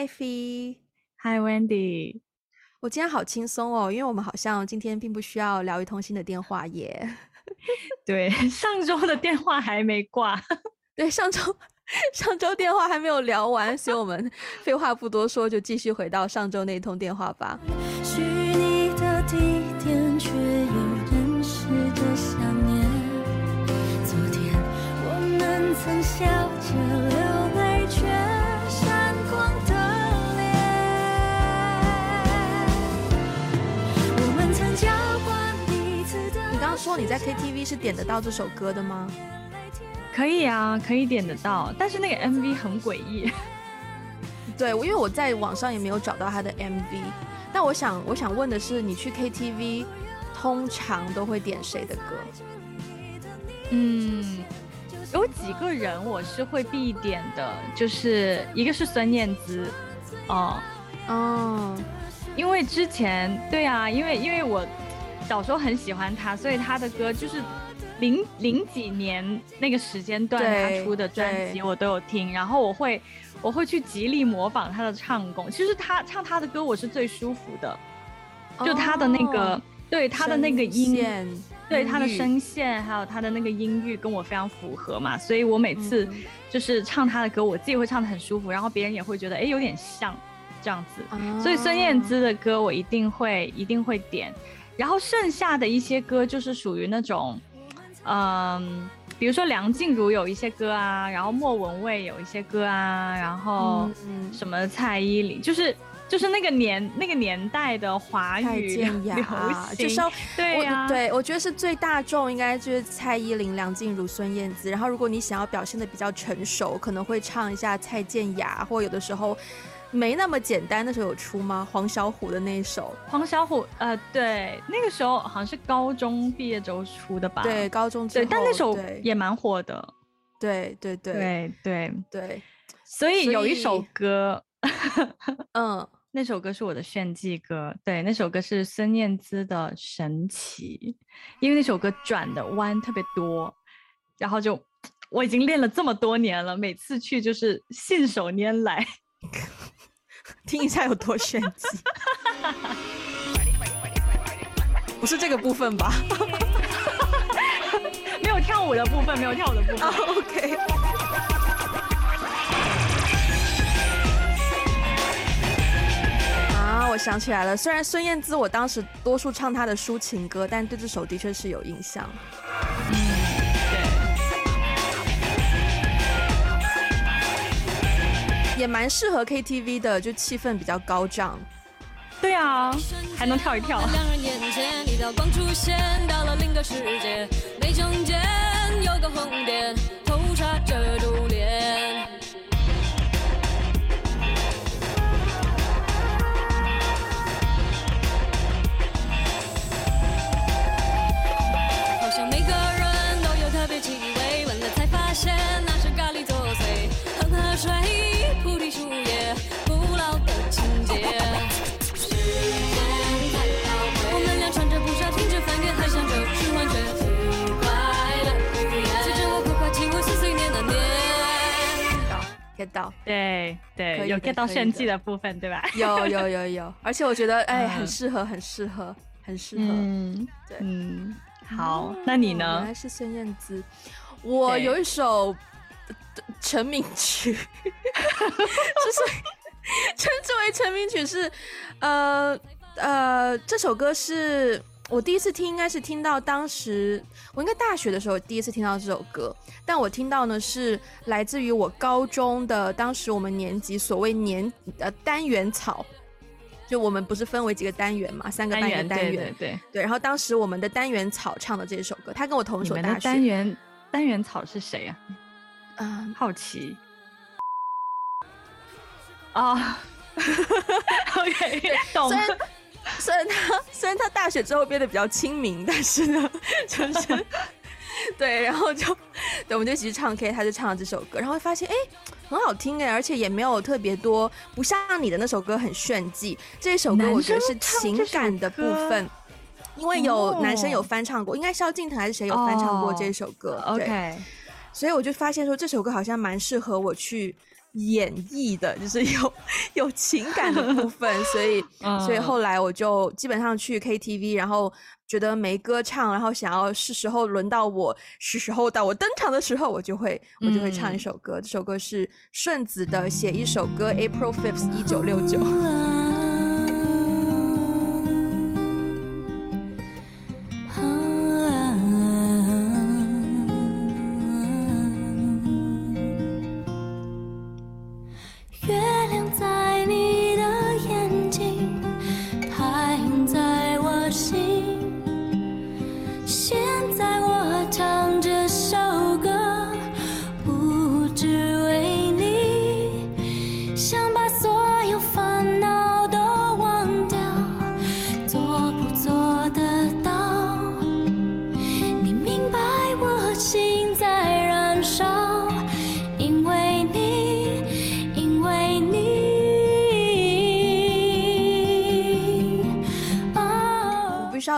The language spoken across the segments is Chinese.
Hi Fee，Hi Wendy，我今天好轻松哦，因为我们好像今天并不需要聊一通新的电话耶。对，上周的电话还没挂。对，上周上周电话还没有聊完，所以我们废话不多说，就继续回到上周那一通电话吧。在 KTV 是点得到这首歌的吗？可以啊，可以点得到，但是那个 MV 很诡异。对，因为我在网上也没有找到他的 MV。但我想，我想问的是，你去 KTV 通常都会点谁的歌？嗯，有几个人我是会必点的，就是一个是孙燕姿，哦哦，因为之前对啊，因为因为我。小时候很喜欢他，所以他的歌就是零零几年那个时间段他出的专辑我都有听，然后我会我会去极力模仿他的唱功。其实他唱他的歌我是最舒服的，就他的那个、哦、对他的那个音，对他的声线还有他的那个音域跟我非常符合嘛，所以我每次就是唱他的歌，我自己会唱得很舒服，然后别人也会觉得哎有点像这样子，哦、所以孙燕姿的歌我一定会一定会点。然后剩下的一些歌就是属于那种，嗯，比如说梁静茹有一些歌啊，然后莫文蔚有一些歌啊，然后什么蔡依林，就是就是那个年那个年代的华语流行，对呀、啊，对，我觉得是最大众应该就是蔡依林、梁静茹、孙燕姿。然后如果你想要表现的比较成熟，可能会唱一下蔡健雅，或有的时候。没那么简单，的时候有出吗？黄小琥的那一首，黄小琥，呃，对，那个时候好像是高中毕业之后出的吧？对，高中之后，对，但那首也蛮火的。对对对对对对，所以有一首歌，嗯，那首歌是我的炫技歌，对，那首歌是孙燕姿的《神奇》，因为那首歌转的弯特别多，然后就我已经练了这么多年了，每次去就是信手拈来。听一下有多炫技，不是这个部分吧？没有跳舞的部分，没有跳舞的部分。Oh, OK。啊，我想起来了，虽然孙燕姿我当时多数唱她的抒情歌，但对这首的确是有印象。也蛮适合 KTV 的，就气氛比较高涨。对啊，还能跳一跳。两人眼前，一道光出现，到了另个世界。眉中间有个红点，头插着珠帘。Get 到，对对，有 get 到炫技的部分，对吧？有有有有，而且我觉得哎，很适合，很适合，很适合。嗯，对，嗯，好，那你呢？原来是孙燕姿，我有一首成名曲，就是 称之为成名曲是，呃呃，这首歌是。我第一次听应该是听到当时我应该大学的时候第一次听到这首歌，但我听到呢是来自于我高中的当时我们年级所谓年呃单元草，就我们不是分为几个单元嘛，三个单元单元，对对对，然后当时我们的单元草唱的这首歌，他跟我同一所大学。单元单元草是谁啊？嗯，好奇啊。OK，懂。虽然他虽然他大学之后变得比较亲民，但是呢，就是对，然后就对，我们就一起去唱 K，他就唱了这首歌，然后发现哎，很好听哎，而且也没有特别多，不像你的那首歌很炫技。这首歌我觉得是情感的部分，因为有男生有翻唱过，应该萧敬腾还是谁有翻唱过这首歌。Oh, OK，所以我就发现说这首歌好像蛮适合我去演绎的，就是 有有情感的部分，所以、嗯、所以后来我就基本上去 KTV，然后觉得没歌唱，然后想要是时候轮到我，是时候到我登场的时候，我就会我就会唱一首歌。嗯、这首歌是顺子的《写一首歌》，April Fifth，一九六九。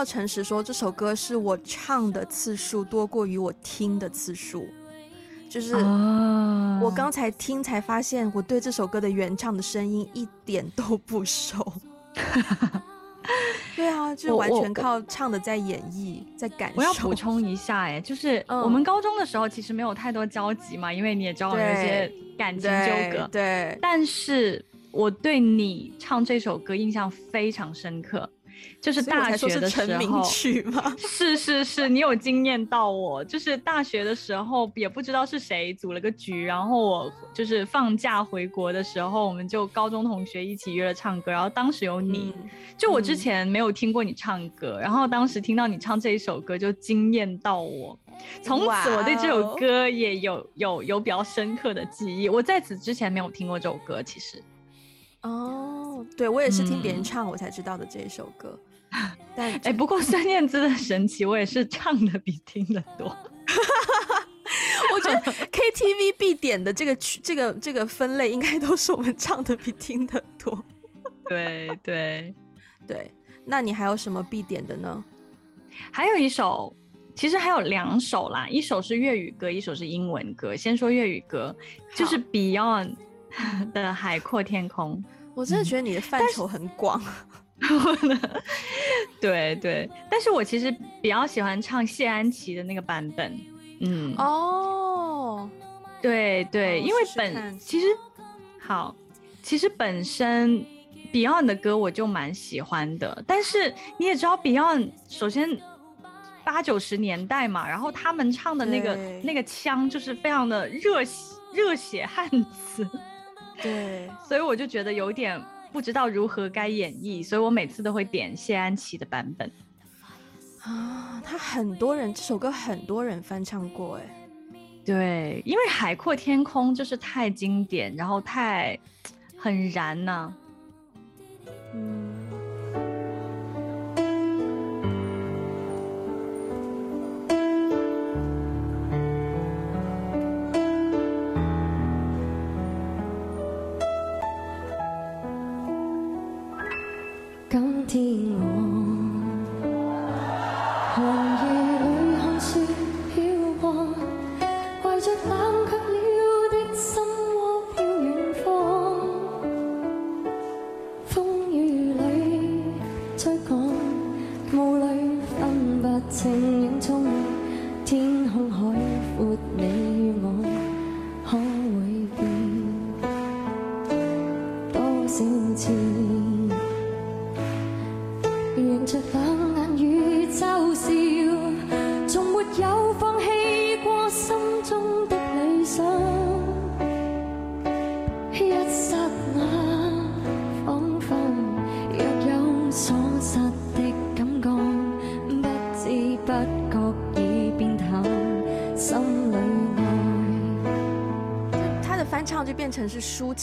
诚实说，这首歌是我唱的次数多过于我听的次数，就是我刚才听才发现，我对这首歌的原唱的声音一点都不熟。对啊，就完全靠唱的在演绎，在感受。我要补充一下，哎，就是我们高中的时候其实没有太多交集嘛，因为你也知道有些感情纠葛。对，但是我对你唱这首歌印象非常深刻。就是大学的时候，成名曲吗？是是是，你有惊艳到我。就是大学的时候，也不知道是谁组了个局，然后我就是放假回国的时候，我们就高中同学一起约了唱歌，然后当时有你，嗯、就我之前没有听过你唱歌，嗯、然后当时听到你唱这一首歌就惊艳到我，从此我对这首歌也有有有比较深刻的记忆。我在此之前没有听过这首歌，其实。哦，对，我也是听别人唱我才知道的这一首歌，嗯、但哎、欸，不过 孙燕姿的神奇，我也是唱的比听的多。我觉得 KTV 必点的这个曲，这个这个分类，应该都是我们唱的比听的多。对对对，那你还有什么必点的呢？还有一首，其实还有两首啦，一首是粤语歌，一首是英文歌。先说粤语歌，就是 Beyond。的海阔天空，我真的觉得你的范畴很广。对对，但是我其实比较喜欢唱谢安琪的那个版本。嗯，哦，对对，因为本其实好，其实本身 Beyond 的歌我就蛮喜欢的，但是你也知道 Beyond，首先八九十年代嘛，然后他们唱的那个那个腔就是非常的热血热血汉子。对，所以我就觉得有点不知道如何该演绎，所以我每次都会点谢安琪的版本。啊，他很多人这首歌很多人翻唱过，哎，对，因为海阔天空就是太经典，然后太 很燃呢、啊。嗯。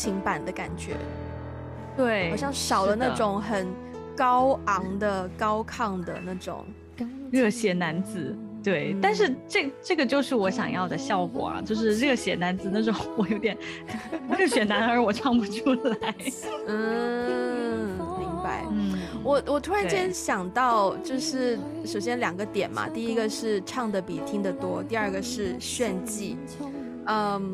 情版的感觉，对，好像少了那种很高昂的、高亢的那种热血男子。对，嗯、但是这这个就是我想要的效果啊，就是热血男子那种，我有点热血男儿，我唱不出来。嗯，明白。嗯，我我突然间想到，就是首先两个点嘛，第一个是唱的比听的多，第二个是炫技。嗯，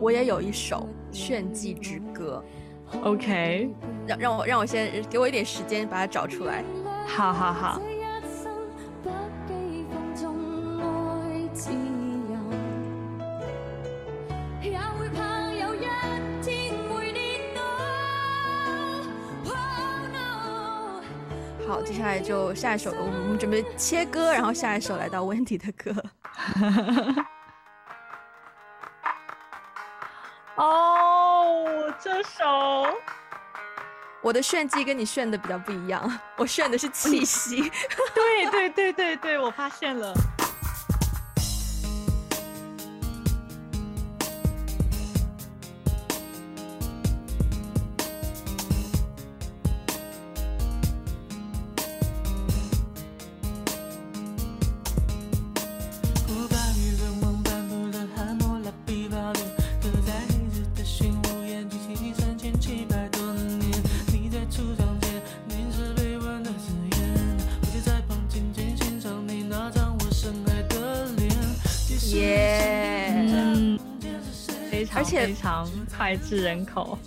我也有一首。炫技之歌。OK，让让我让我先给我一点时间把它找出来。好好好。好，接下来就下一首，我们准备切歌，然后下一首来到 Wendy 的歌。哦，这首我的炫技跟你炫的比较不一样，我炫的是气息。对对对对对，我发现了。非常脍炙人口。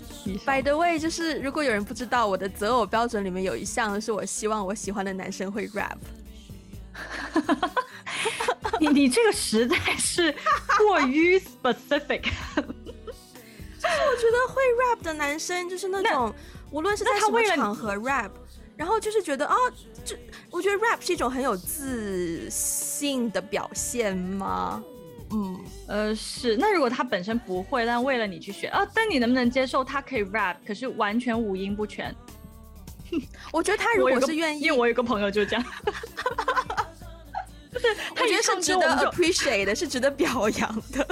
By the way，就是如果有人不知道，我的择偶标准里面有一项是我希望我喜欢的男生会 rap。你你这个实在是过于 specific。就是我觉得会 rap 的男生就是那种，无论是在什么场合 rap，然后就是觉得啊，这我觉得 rap 是一种很有自信的表现吗？嗯，呃，是。那如果他本身不会，但为了你去学啊，但你能不能接受他可以 rap，可是完全五音不全？我觉得他如果是愿意，因为我有个朋友就这样，就是我觉得是值得 appreciate 的，是值得表扬的。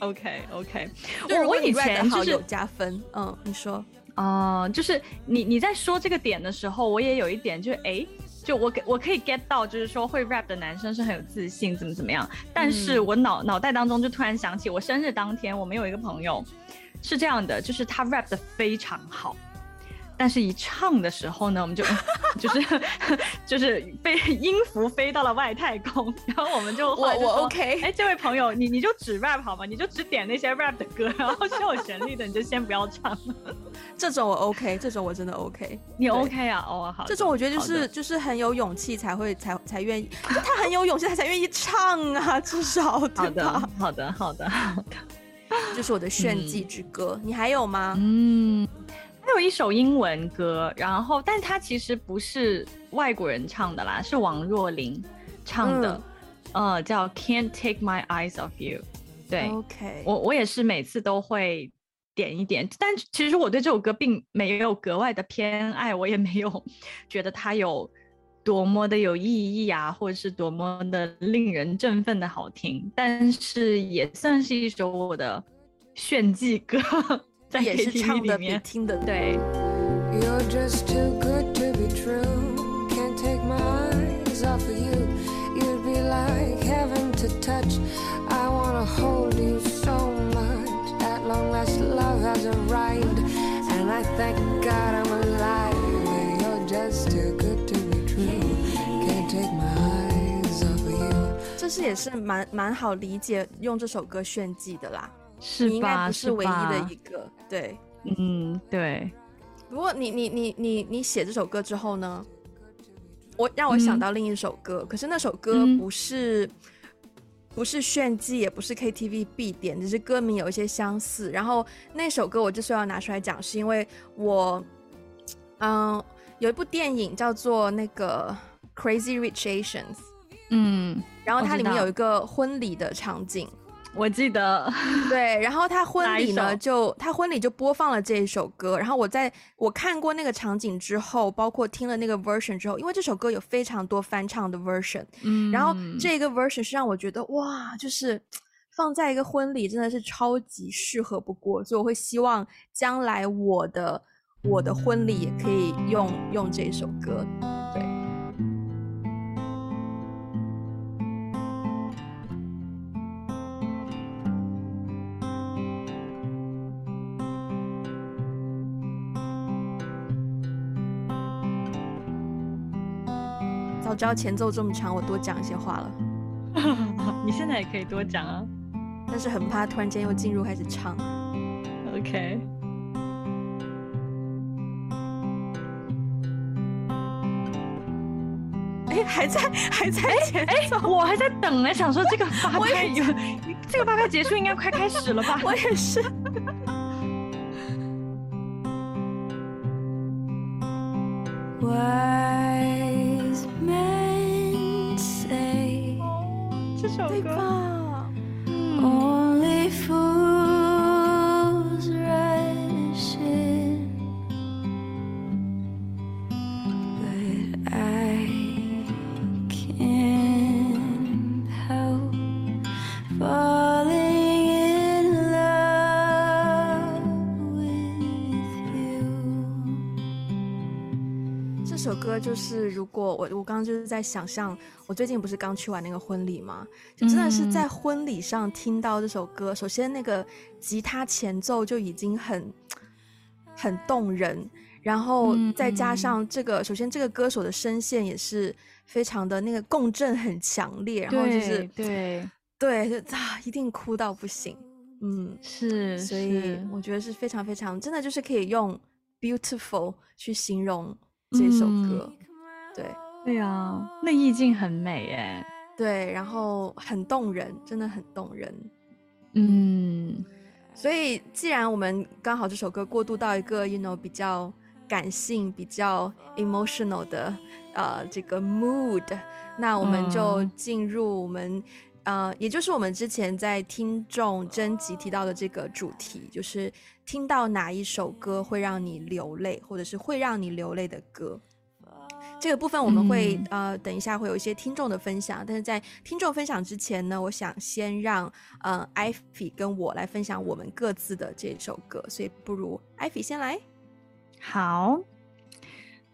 OK OK，我我以前就是有加分。嗯，你说，哦、呃，就是你你在说这个点的时候，我也有一点就是哎。就我给我可以 get 到，就是说会 rap 的男生是很有自信，怎么怎么样。但是我脑脑袋当中就突然想起，我生日当天，我们有一个朋友是这样的，就是他 rap 的非常好。但是，一唱的时候呢，我们就 就是 就是被音符飞到了外太空，然后我们就，就我我 OK，哎，这位朋友，你你就只 rap 好吗？你就只点那些 rap 的歌，然后是有旋律的，你就先不要唱。这种我 OK，这种我真的 OK，你 OK 啊？哦，好。这种我觉得就是就是很有勇气才会才才愿意，他很有勇气他才愿意唱啊，至少对吧？好的，好的，好的，这是我的炫技之歌，嗯、你还有吗？嗯。还有一首英文歌，然后，但它其实不是外国人唱的啦，是王若琳唱的，嗯、呃，叫《Can't Take My Eyes Off You》。对，OK，我我也是每次都会点一点，但其实我对这首歌并没有格外的偏爱，我也没有觉得它有多么的有意义啊，或者是多么的令人振奋的好听，但是也算是一首我的炫技歌。也是唱的比听的对。这是也是蛮蛮好理解用这首歌炫技的啦。是吧？你应该不是唯一的一个，对，嗯，对。不过你你你你你写这首歌之后呢，我让我想到另一首歌，嗯、可是那首歌不是、嗯、不是炫技，也不是 KTV 必点，只是歌名有一些相似。然后那首歌我之所以要拿出来讲，是因为我，嗯，有一部电影叫做那个《Crazy Rich Asians》，嗯，然后它里面有一个婚礼的场景。我记得，对，然后他婚礼呢，就他婚礼就播放了这一首歌。然后我在我看过那个场景之后，包括听了那个 version 之后，因为这首歌有非常多翻唱的 version，嗯，然后这个 version 是让我觉得哇，就是放在一个婚礼真的是超级适合不过，所以我会希望将来我的我的婚礼也可以用用这首歌。我知道前奏这么长，我多讲一些话了。你现在也可以多讲啊，但是很怕突然间又进入开始唱。OK。哎，还在还在前哎，我还在等呢，想说这个八拍有 这个八拍结束应该快开始了吧？我也是。就是如果我我刚刚就是在想象，我最近不是刚去完那个婚礼吗？就真的是在婚礼上听到这首歌，嗯、首先那个吉他前奏就已经很很动人，然后再加上这个，嗯、首先这个歌手的声线也是非常的那个共振很强烈，然后就是对对就啊，一定哭到不行，嗯，是，所以我觉得是非常非常真的就是可以用 beautiful 去形容。这首歌，嗯、对对啊，那意境很美哎，对，然后很动人，真的很动人，嗯，所以既然我们刚好这首歌过渡到一个 you know 比较感性、比较 emotional 的呃这个 mood，那我们就进入我们、嗯、呃，也就是我们之前在听众征集提到的这个主题，就是。听到哪一首歌会让你流泪，或者是会让你流泪的歌，这个部分我们会、嗯、呃等一下会有一些听众的分享。但是在听众分享之前呢，我想先让呃 Ivy 跟我来分享我们各自的这首歌，所以不如 Ivy 先来。好，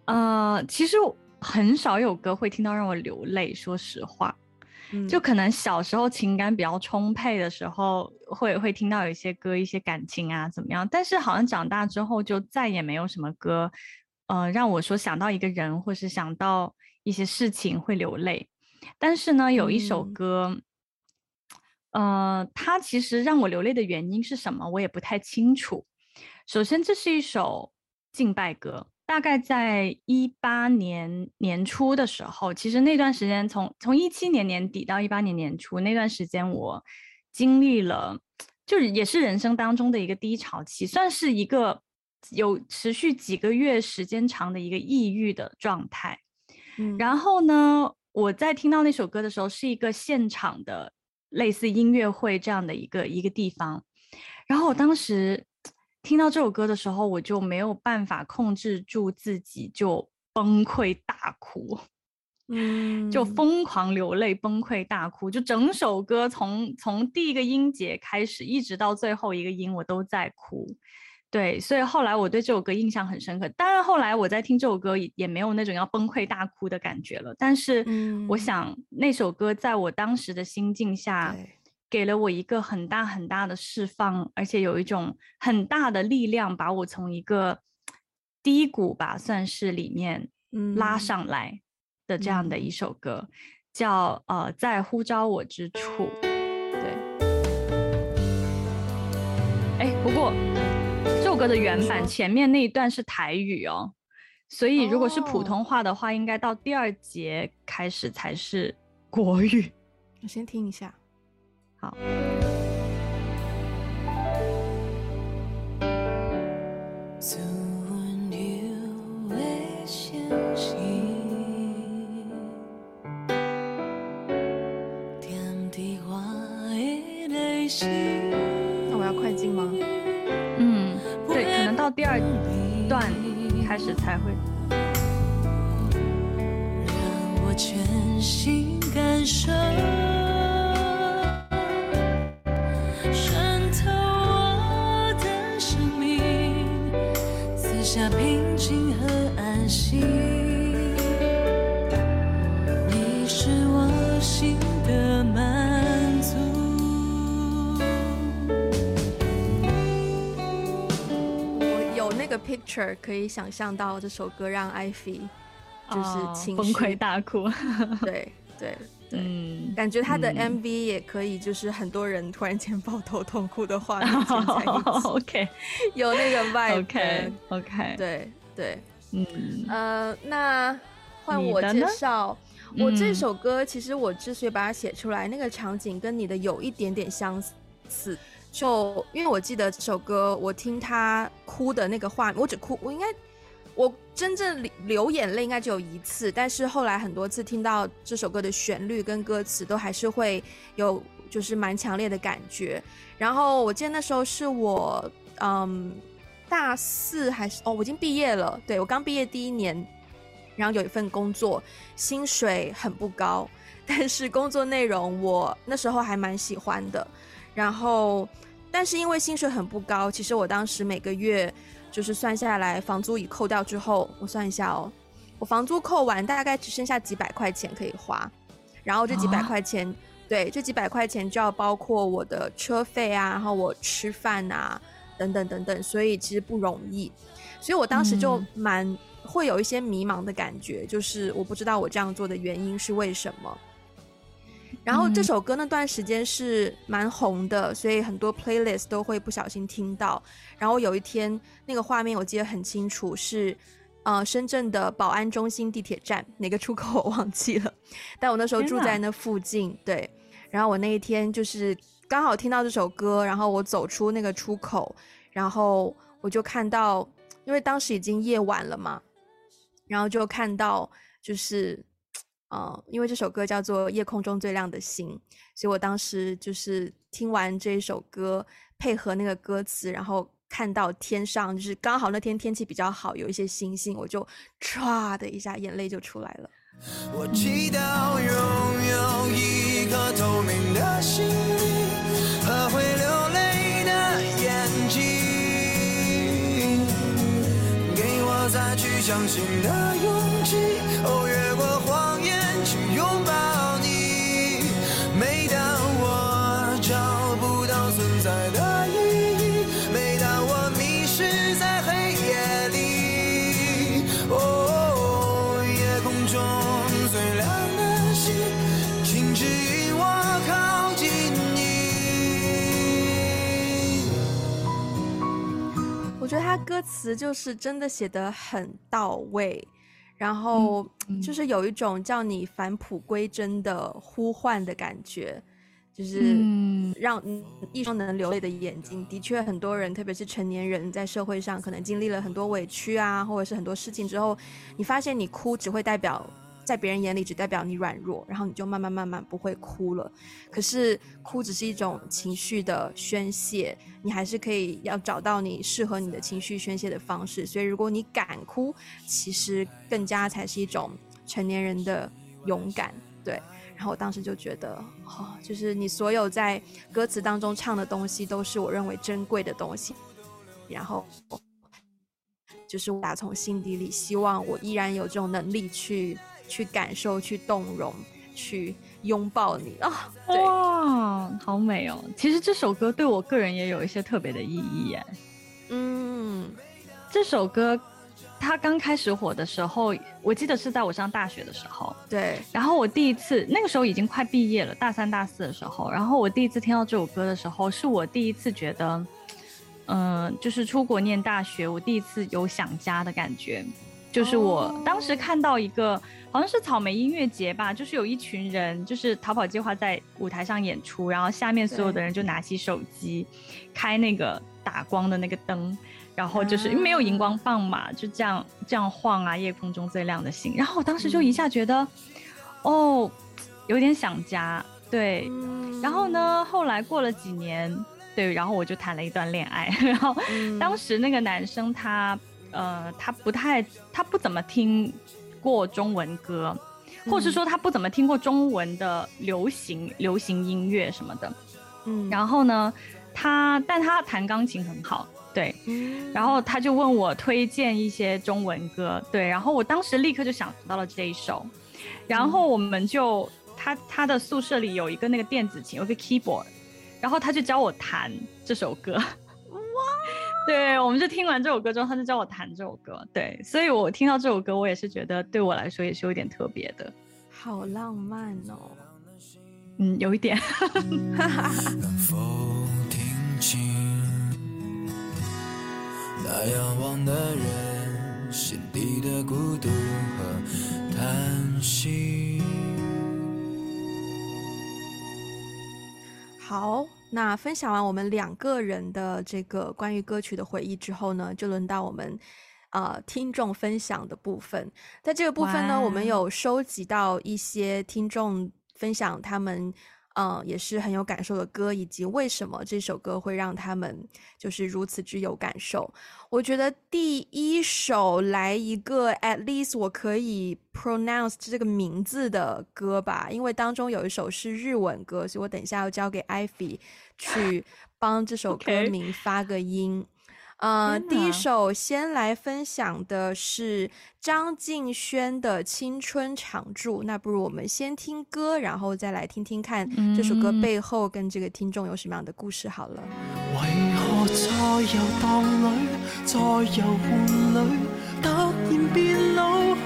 呃，其实很少有歌会听到让我流泪，说实话。就可能小时候情感比较充沛的时候，会会听到有一些歌，一些感情啊怎么样？但是好像长大之后就再也没有什么歌，呃，让我说想到一个人或是想到一些事情会流泪。但是呢，有一首歌，嗯、呃，它其实让我流泪的原因是什么，我也不太清楚。首先，这是一首敬拜歌。大概在一八年年初的时候，其实那段时间从从一七年年底到一八年年初那段时间，我经历了，就是也是人生当中的一个低潮期，算是一个有持续几个月时间长的一个抑郁的状态。嗯，然后呢，我在听到那首歌的时候，是一个现场的类似音乐会这样的一个一个地方，然后我当时。听到这首歌的时候，我就没有办法控制住自己，就崩溃大哭，嗯，就疯狂流泪，崩溃大哭，就整首歌从从第一个音节开始，一直到最后一个音，我都在哭。对，所以后来我对这首歌印象很深刻。当然，后来我在听这首歌也也没有那种要崩溃大哭的感觉了。但是，我想那首歌在我当时的心境下。给了我一个很大很大的释放，而且有一种很大的力量，把我从一个低谷吧，算是里面拉上来的这样的一首歌，嗯、叫呃，在呼召我之处。对，哎，不过这首歌的原版前面那一段是台语哦，所以如果是普通话的话，应该到第二节开始才是国语。我先听一下。好。那我要快进吗？嗯，对，可能到第二段开始才会。让我全心感受。平静和安心，你是我心的满足。我有那个 picture 可以想象到这首歌让 Ivy 就是情绪、哦、崩溃大哭。对 对，嗯，感觉他的 MV 也可以，就是很多人突然间抱头痛哭的画面在一起。OK，有那个 vibe。OK，OK，对对，嗯呃，那换我介绍。我这首歌其实我之所以把它写出来，那个场景跟你的有一点点相似，就因为我记得这首歌，我听他哭的那个画面，我只哭，我应该。我真正流眼泪应该只有一次，但是后来很多次听到这首歌的旋律跟歌词，都还是会有就是蛮强烈的感觉。然后我记得那时候是我嗯大四还是哦，我已经毕业了，对，我刚毕业第一年，然后有一份工作，薪水很不高，但是工作内容我那时候还蛮喜欢的。然后但是因为薪水很不高，其实我当时每个月。就是算下来，房租已扣掉之后，我算一下哦，我房租扣完大概只剩下几百块钱可以花，然后这几百块钱，哦、对，这几百块钱就要包括我的车费啊，然后我吃饭啊，等等等等，所以其实不容易，所以我当时就蛮会有一些迷茫的感觉，嗯、就是我不知道我这样做的原因是为什么。然后这首歌那段时间是蛮红的，所以很多 playlist 都会不小心听到。然后有一天那个画面我记得很清楚，是呃深圳的宝安中心地铁站哪个出口我忘记了，但我那时候住在那附近，对。然后我那一天就是刚好听到这首歌，然后我走出那个出口，然后我就看到，因为当时已经夜晚了嘛，然后就看到就是。呃，因为这首歌叫做《夜空中最亮的星》，所以我当时就是听完这一首歌，配合那个歌词，然后看到天上，就是刚好那天天气比较好，有一些星星，我就唰的一下眼泪就出来了。我祈祷拥有一颗透明的心和会流泪的眼睛，给我再去相信的勇气。歌词就是真的写得很到位，然后就是有一种叫你返璞归真的呼唤的感觉，就是让一双能流泪的眼睛。的确，很多人，特别是成年人，在社会上可能经历了很多委屈啊，或者是很多事情之后，你发现你哭只会代表。在别人眼里只代表你软弱，然后你就慢慢慢慢不会哭了。可是哭只是一种情绪的宣泄，你还是可以要找到你适合你的情绪宣泄的方式。所以如果你敢哭，其实更加才是一种成年人的勇敢。对，然后我当时就觉得，哦，就是你所有在歌词当中唱的东西，都是我认为珍贵的东西。然后就是我打从心底里希望我依然有这种能力去。去感受，去动容，去拥抱你啊！哇，好美哦！其实这首歌对我个人也有一些特别的意义耶。嗯，这首歌它刚开始火的时候，我记得是在我上大学的时候。对。然后我第一次那个时候已经快毕业了，大三大四的时候。然后我第一次听到这首歌的时候，是我第一次觉得，嗯、呃，就是出国念大学，我第一次有想家的感觉。就是我当时看到一个。好像是草莓音乐节吧，就是有一群人，就是逃跑计划在舞台上演出，然后下面所有的人就拿起手机，开那个打光的那个灯，然后就是因为没有荧光棒嘛，就这样这样晃啊，夜空中最亮的星。然后我当时就一下觉得，嗯、哦，有点想家，对。嗯、然后呢，后来过了几年，对，然后我就谈了一段恋爱，然后当时那个男生他，呃，他不太，他不怎么听。过中文歌，或是说他不怎么听过中文的流行流行音乐什么的，嗯，然后呢，他但他弹钢琴很好，对，嗯，然后他就问我推荐一些中文歌，对，然后我当时立刻就想到了这一首，然后我们就他他的宿舍里有一个那个电子琴，有个 keyboard，然后他就教我弹这首歌。对，我们就听完这首歌之后，他就教我弹这首歌。对，所以我听到这首歌，我也是觉得对我来说也是有点特别的。好浪漫哦！嗯，有一点。能否听清那仰望的人心底的孤独和叹息？好，那分享完我们两个人的这个关于歌曲的回忆之后呢，就轮到我们呃听众分享的部分。在这个部分呢，我们有收集到一些听众分享他们。嗯，也是很有感受的歌，以及为什么这首歌会让他们就是如此之有感受。我觉得第一首来一个 at least 我可以 pronounce 这个名字的歌吧，因为当中有一首是日文歌，所以我等一下要交给 Ivy 去帮这首歌名发个音。Okay. 呃，第一首先来分享的是张敬轩的《青春常驻》。那不如我们先听歌，然后再来听听看这首歌背后跟这个听众有什么样的故事。好了。为何在游荡里，在游玩里，突然变老去？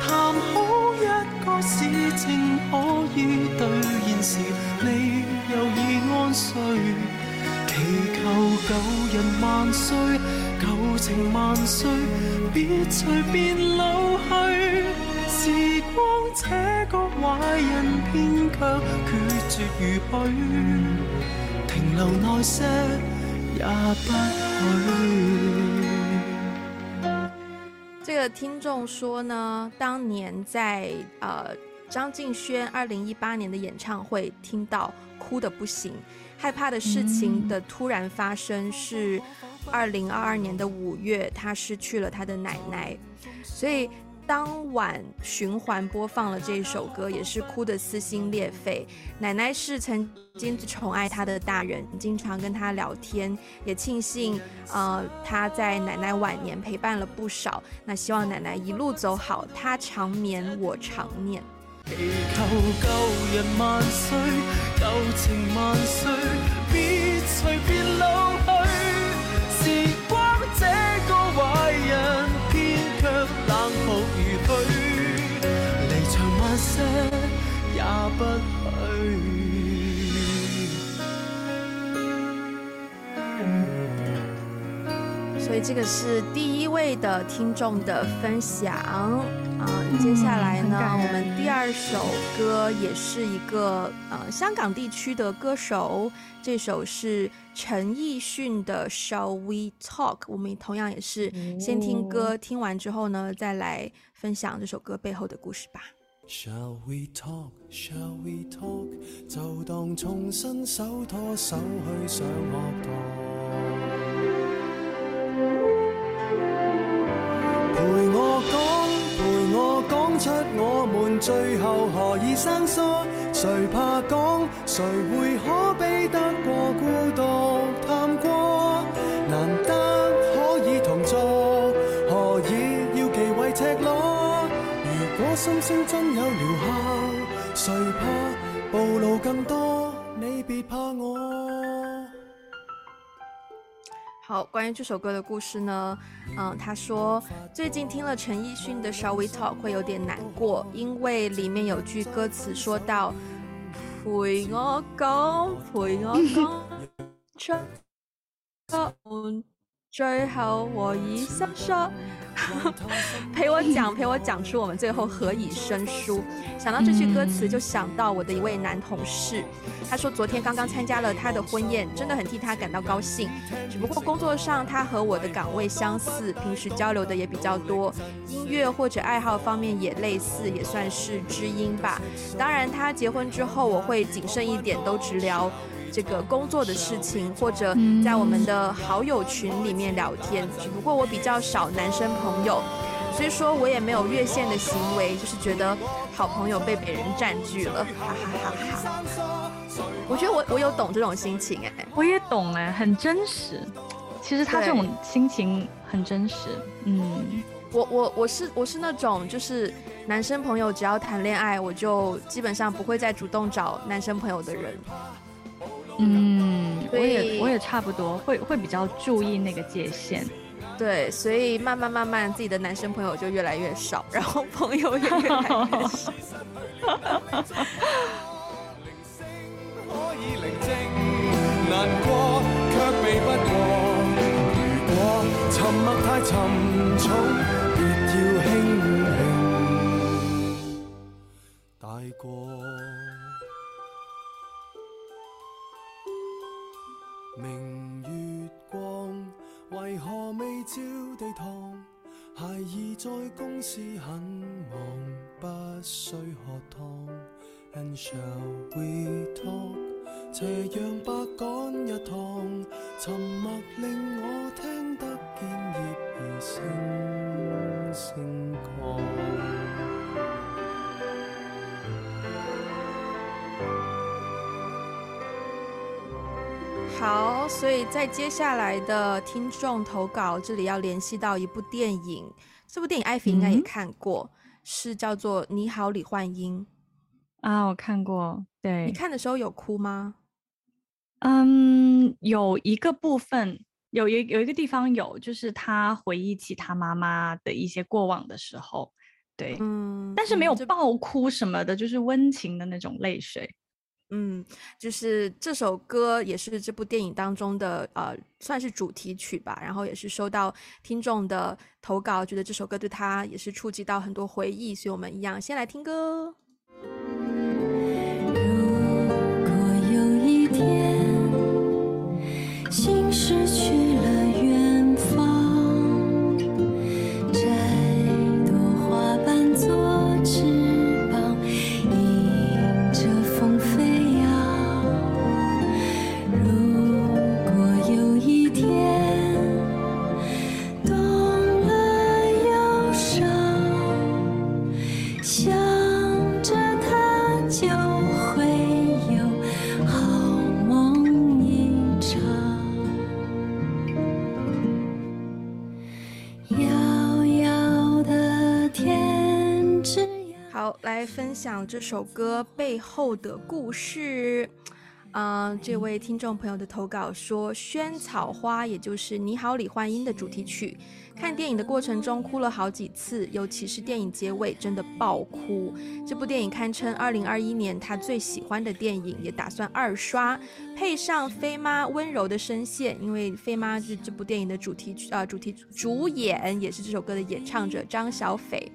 谈好一个事情可以兑现时，你又已安睡。求旧人万岁，旧情万岁，别随便老去。时光这个坏人，偏却决绝如许，停留耐些也不许。这个听众说呢，当年在呃张敬轩二零一八年的演唱会听到哭得不行。害怕的事情的突然发生是二零二二年的五月，他失去了他的奶奶，所以当晚循环播放了这首歌，也是哭得撕心裂肺。奶奶是曾经宠爱他的大人，经常跟他聊天，也庆幸呃他在奶奶晚年陪伴了不少。那希望奶奶一路走好，他长眠我长念。祈求旧人万岁，旧情万岁，别随便老去。时光这个坏人，偏却冷酷如许。离场慢些，也不许。所以这个是第一位的听众的分享。啊、呃，接下来呢，嗯、我们第二首歌也是一个呃香港地区的歌手，这首是陈奕迅的《Shall We Talk》。我们同样也是先听歌，哦、听完之后呢，再来分享这首歌背后的故事吧。Shall we talk? Shall we talk? 就当重新手拖手去上学堂，陪我陪我。讲出我们最后何以生疏？谁怕讲？谁会可比得过孤独探过？难得可以同坐，何以要忌讳赤裸？如果心声真有疗效，谁怕暴露更多？你别怕我。好，关于这首歌的故事呢，嗯，他说最近听了陈奕迅的《Shall We Talk》会有点难过，因为里面有句歌词说到陪我讲，陪我讲 最后我以生疏。陪我讲，陪我讲出我们最后何以生疏。想到这句歌词，就想到我的一位男同事。他说昨天刚刚参加了他的婚宴，真的很替他感到高兴。只不过工作上他和我的岗位相似，平时交流的也比较多，音乐或者爱好方面也类似，也算是知音吧。当然，他结婚之后我会谨慎一点，都只聊这个工作的事情，或者在我们的好友群里面聊天。只不过我比较少男生朋友，所以说我也没有越线的行为，就是觉得好朋友被别人占据了，哈哈哈哈。我觉得我我有懂这种心情哎，我也懂哎，很真实。其实他这种心情很真实。嗯，我我我是我是那种就是男生朋友只要谈恋爱，我就基本上不会再主动找男生朋友的人。嗯，我也我也差不多，会会比较注意那个界限，对，所以慢慢慢慢自己的男生朋友就越来越少，然后朋友也越来越少。明月光，为何未照地堂？孩儿在公司很忙，不需喝汤。And shall we talk？斜阳白赶一趟，沉默令我听得见叶儿声声降。好，所以在接下来的听众投稿，这里要联系到一部电影，这部电影艾菲应该也看过，嗯、是叫做《你好，李焕英》啊，我看过。对，你看的时候有哭吗？嗯，有一个部分，有一有一个地方有，就是他回忆起他妈妈的一些过往的时候，对，嗯，但是没有爆哭什么的，就，就是温情的那种泪水。嗯，就是这首歌也是这部电影当中的呃，算是主题曲吧。然后也是收到听众的投稿，觉得这首歌对他也是触及到很多回忆，所以我们一样先来听歌。来分享这首歌背后的故事。嗯、这位听众朋友的投稿说，《萱草花》也就是《你好，李焕英》的主题曲，看电影的过程中哭了好几次，尤其是电影结尾，真的爆哭。这部电影堪称二零二一年他最喜欢的电影，也打算二刷。配上飞妈温柔的声线，因为飞妈是这部电影的主题曲啊、呃，主题主演也是这首歌的演唱者张小斐。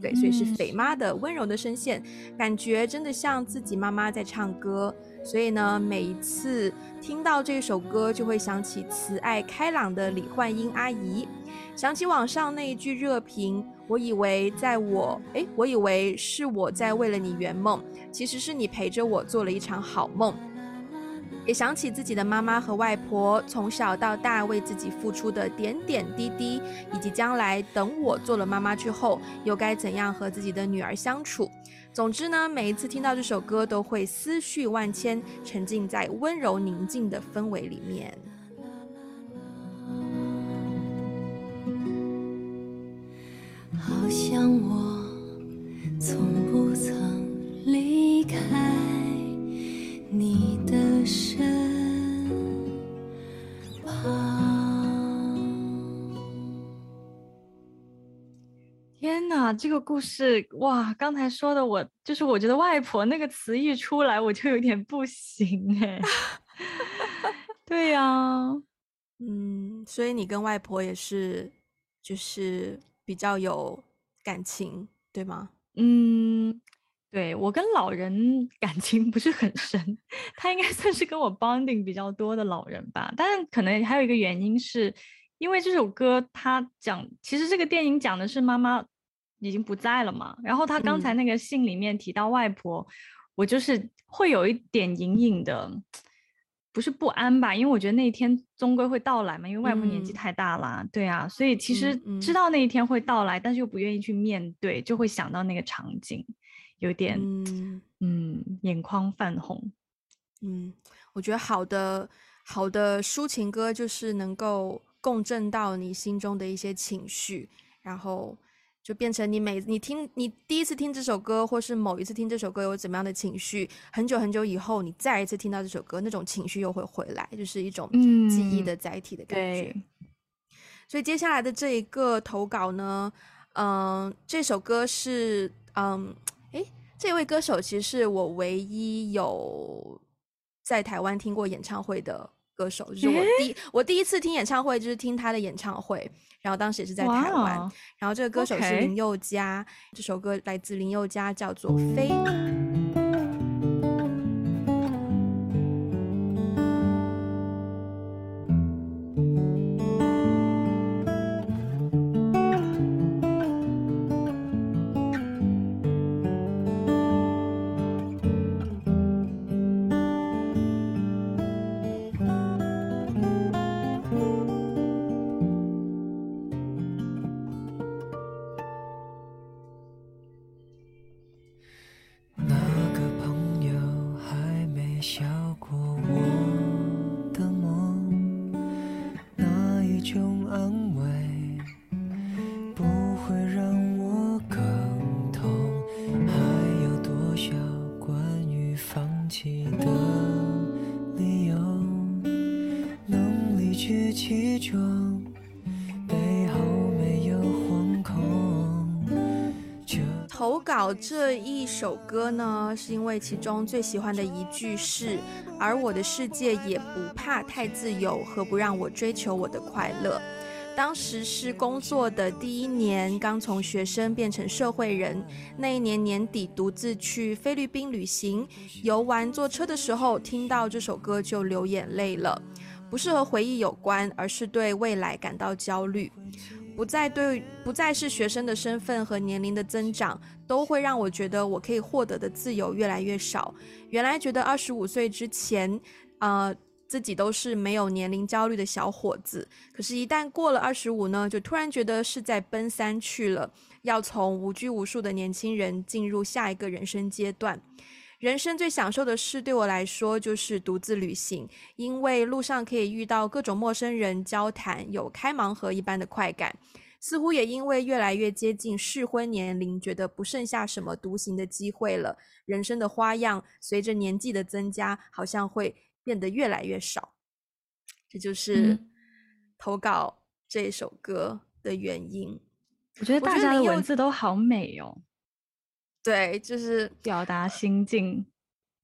对，所以是肥妈的温柔的声线，感觉真的像自己妈妈在唱歌。所以呢，每一次听到这首歌，就会想起慈爱开朗的李焕英阿姨，想起网上那一句热评：“我以为在我，诶，我以为是我在为了你圆梦，其实是你陪着我做了一场好梦。”也想起自己的妈妈和外婆从小到大为自己付出的点点滴滴，以及将来等我做了妈妈之后，又该怎样和自己的女儿相处。总之呢，每一次听到这首歌，都会思绪万千，沉浸在温柔宁静的氛围里面。好像我从不曾离开。你的身旁。天哪，这个故事哇！刚才说的我，就是我觉得外婆那个词一出来，我就有点不行哎。对呀、啊，嗯，所以你跟外婆也是，就是比较有感情，对吗？嗯。对，我跟老人 感情不是很深，他应该算是跟我 bonding 比较多的老人吧。但是可能还有一个原因是，因为这首歌他讲，其实这个电影讲的是妈妈已经不在了嘛。然后他刚才那个信里面提到外婆，嗯、我就是会有一点隐隐的，不是不安吧？因为我觉得那一天终归会到来嘛，因为外婆年纪太大了，嗯、对啊。所以其实知道那一天会到来，嗯、但是又不愿意去面对，就会想到那个场景。有点嗯，嗯，眼眶泛红。嗯，我觉得好的好的抒情歌就是能够共振到你心中的一些情绪，然后就变成你每你听你第一次听这首歌，或是某一次听这首歌有怎么样的情绪，很久很久以后你再一次听到这首歌，那种情绪又会回来，就是一种记忆的载体的感觉。嗯，所以接下来的这一个投稿呢，嗯，这首歌是嗯。这位歌手其实是我唯一有在台湾听过演唱会的歌手，就是我第、欸、我第一次听演唱会就是听他的演唱会，然后当时也是在台湾，wow, 然后这个歌手是林宥嘉.这首歌来自林宥嘉，叫做《飞》。这一首歌呢，是因为其中最喜欢的一句是“而我的世界也不怕太自由，何不让我追求我的快乐”。当时是工作的第一年，刚从学生变成社会人。那一年年底，独自去菲律宾旅行，游玩坐车的时候，听到这首歌就流眼泪了。不是和回忆有关，而是对未来感到焦虑。不再对，不再是学生的身份和年龄的增长，都会让我觉得我可以获得的自由越来越少。原来觉得二十五岁之前，呃，自己都是没有年龄焦虑的小伙子。可是，一旦过了二十五呢，就突然觉得是在奔三去了，要从无拘无束的年轻人进入下一个人生阶段。人生最享受的事，对我来说就是独自旅行，因为路上可以遇到各种陌生人交谈，有开盲盒一般的快感。似乎也因为越来越接近适婚年龄，觉得不剩下什么独行的机会了。人生的花样随着年纪的增加，好像会变得越来越少。这就是投稿这首歌的原因。嗯，我觉得大家的文字都好美哦。对，就是表达心境。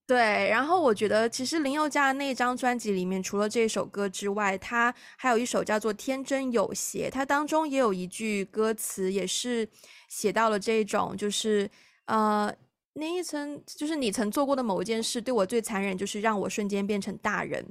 对，然后我觉得其实林宥嘉的那张专辑里面，除了这首歌之外，他还有一首叫做《天真有邪》，它当中也有一句歌词，也是写到了这种，就是呃，那一层就是你曾做过的某一件事，对我最残忍，就是让我瞬间变成大人。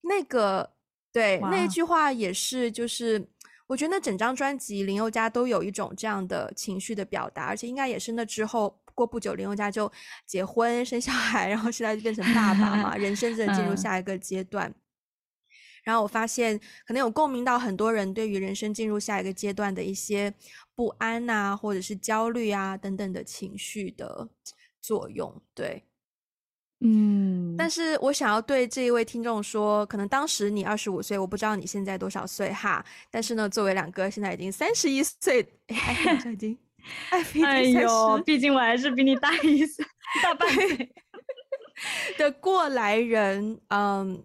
那个对，那一句话也是，就是我觉得那整张专辑林宥嘉都有一种这样的情绪的表达，而且应该也是那之后。过不久，林宥嘉就结婚生小孩，然后现在就变成爸爸嘛，人生 真的进入下一个阶段。然后我发现，可能有共鸣到很多人对于人生进入下一个阶段的一些不安啊，或者是焦虑啊等等的情绪的作用。对，嗯。但是我想要对这一位听众说，可能当时你二十五岁，我不知道你现在多少岁哈。但是呢，作为两个现在已经三十一岁，哎，已经。哎呦，毕竟我还是比你大一岁，大半岁的过来人。嗯，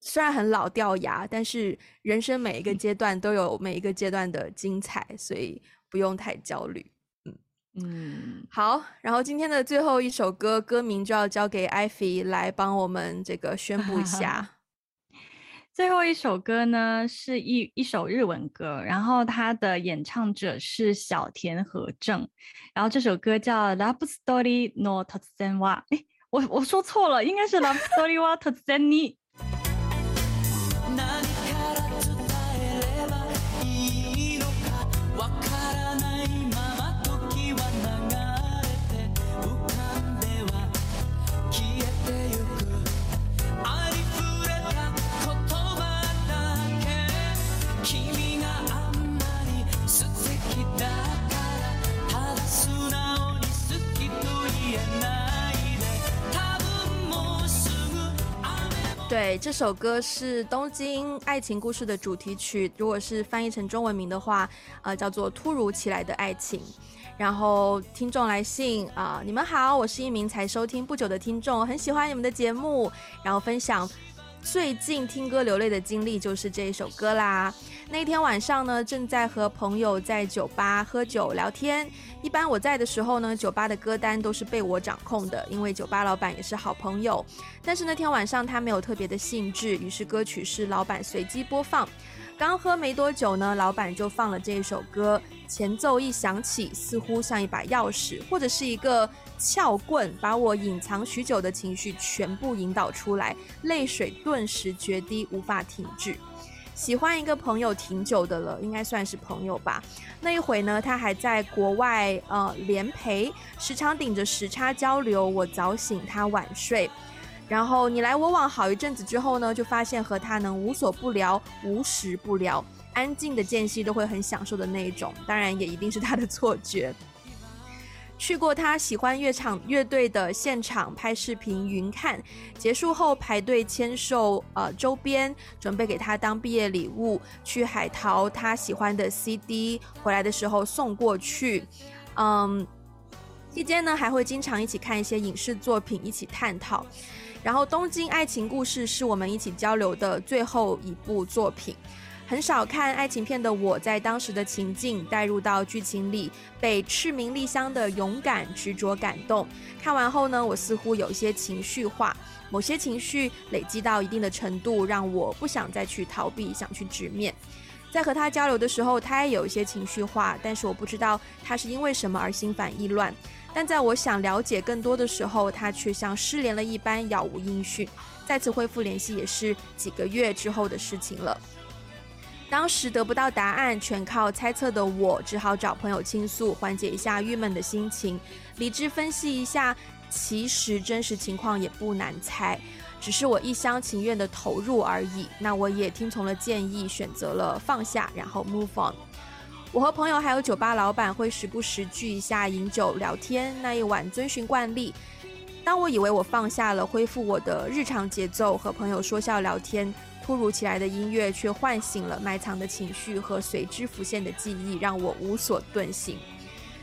虽然很老掉牙，但是人生每一个阶段都有每一个阶段的精彩，所以不用太焦虑。嗯嗯，好。然后今天的最后一首歌，歌名就要交给 Ivy 来帮我们这个宣布一下。最后一首歌呢，是一一首日文歌，然后它的演唱者是小田和正，然后这首歌叫《Love Story no Totsuzen wa》，哎，我我说错了，应该是《Love Story wa Totsuzen ni》。对，这首歌是《东京爱情故事》的主题曲，如果是翻译成中文名的话，呃，叫做《突如其来的爱情》。然后听众来信啊、你们好，我是一名才收听不久的听众，很喜欢你们的节目，然后分享最近听歌流泪的经历就是这一首歌啦。那天晚上呢，正在和朋友在酒吧喝酒聊天。一般我在的时候呢，酒吧的歌单都是被我掌控的，因为酒吧老板也是好朋友。但是那天晚上他没有特别的兴致，于是歌曲是老板随机播放。刚喝没多久呢，老板就放了这一首歌，前奏一响起，似乎像一把钥匙或者是一个撬棍，把我隐藏许久的情绪全部引导出来，泪水顿时决堤，无法停止。喜欢一个朋友挺久的了，应该算是朋友吧。那一会呢，他还在国外呃连陪，时常顶着时差交流，我早醒他晚睡。然后你来我往好一阵子之后呢，就发现和他能无所不聊、无时不聊，安静的间隙都会很享受的那一种。当然也一定是他的错觉。去过他喜欢乐场乐队的现场拍视频云看，结束后排队签售呃周边，准备给他当毕业礼物。去海淘他喜欢的 CD，回来的时候送过去。嗯，期间呢还会经常一起看一些影视作品，一起探讨。然后《东京爱情故事》是我们一起交流的最后一部作品。很少看爱情片的我，在当时的情境带入到剧情里，被赤名莉香的勇敢执着感动。看完后呢，我似乎有一些情绪化，某些情绪累积到一定的程度，让我不想再去逃避，想去直面。在和他交流的时候，他也有一些情绪化，但是我不知道他是因为什么而心烦意乱。但在我想了解更多的时候，他却像失联了一般，杳无音讯。再次恢复联系也是几个月之后的事情了。当时得不到答案，全靠猜测的我，只好找朋友倾诉，缓解一下郁闷的心情。理智分析一下，其实真实情况也不难猜，只是我一厢情愿的投入而已。那我也听从了建议，选择了放下，然后 move on。我和朋友还有酒吧老板会时不时聚一下饮酒聊天。那一晚遵循惯例，当我以为我放下了，恢复我的日常节奏，和朋友说笑聊天，突如其来的音乐却唤醒了埋藏的情绪和随之浮现的记忆，让我无所遁形。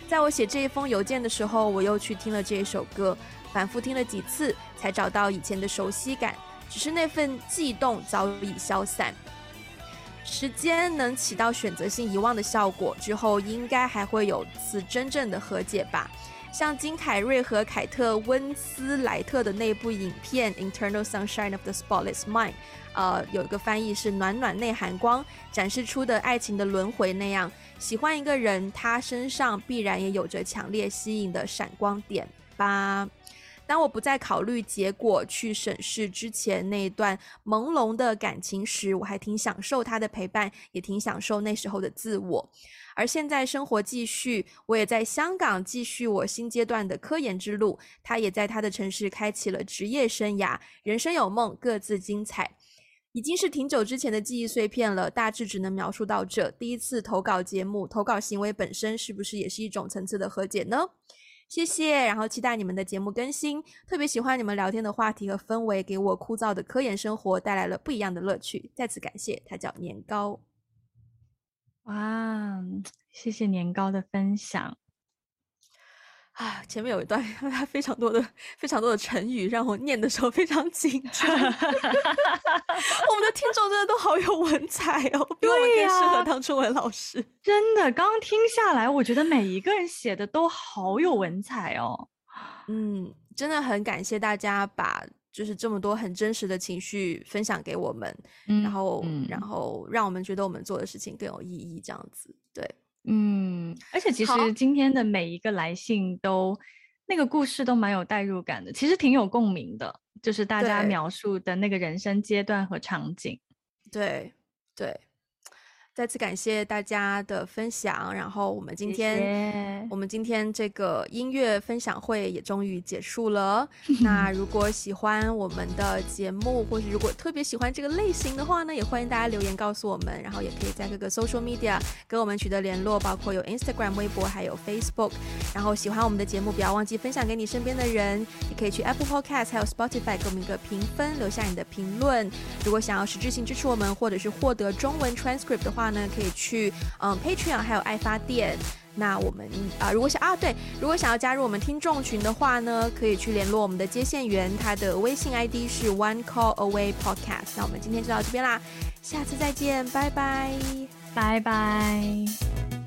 在我写这一封邮件的时候，我又去听了这首歌，反复听了几次，才找到以前的熟悉感，只是那份悸动早已消散。时间能起到选择性遗忘的效果，之后应该还会有次真正的和解吧。像金凯瑞和凯特温斯莱特的那部影片《Internal Sunshine of the Spotless Mind》，呃，有一个翻译是“暖暖内含光”，展示出的爱情的轮回那样，喜欢一个人，他身上必然也有着强烈吸引的闪光点吧。当我不再考虑结果，去审视之前那段朦胧的感情时，我还挺享受他的陪伴，也挺享受那时候的自我。而现在生活继续，我也在香港继续我新阶段的科研之路，他也在他的城市开启了职业生涯，人生有梦，各自精彩。已经是挺久之前的记忆碎片了，大致只能描述到这。第一次投稿节目，投稿行为本身是不是也是一种层次的和解呢？谢谢，然后期待你们的节目更新。特别喜欢你们聊天的话题和氛围，给我枯燥的科研生活带来了不一样的乐趣。再次感谢，他叫年糕。哇，谢谢年糕的分享。啊，前面有一段他 非常多的、非常多的成语，让我念的时候非常紧张。我们的听众真的都好有文采哦，比我们更适合当中文老师。真的，刚刚听下来，我觉得每一个人写的都好有文采哦。嗯，真的很感谢大家把就是这么多很真实的情绪分享给我们，嗯、然后、嗯，然后让我们觉得我们做的事情更有意义，这样子，对。嗯，而且其实今天的每一个来信都那个故事都蛮有代入感的，其实挺有共鸣的，就是大家描述的那个人生阶段和场景。对对。对再次感谢大家的分享，然后我们今天我们今天这个音乐分享会也终于结束了。那如果喜欢我们的节目，或是如果特别喜欢这个类型的话呢，也欢迎大家留言告诉我们，然后也可以在各个 social media 跟我们取得联络，包括有 Instagram、微博还有 Facebook。然后喜欢我们的节目，不要忘记分享给你身边的人，也可以去 Apple Podcast 还有 Spotify 给我们一个评分，留下你的评论。如果想要实质性支持我们，或者是获得中文 transcript 的，话那，可以去嗯 Patreon，还有爱发电。那我们啊、如果想啊，对，如果想要加入我们听众群的话呢，可以去联络我们的接线员，他的微信 ID 是 One Call Away Podcast。那我们今天就到这边啦，下次再见，拜拜，拜拜。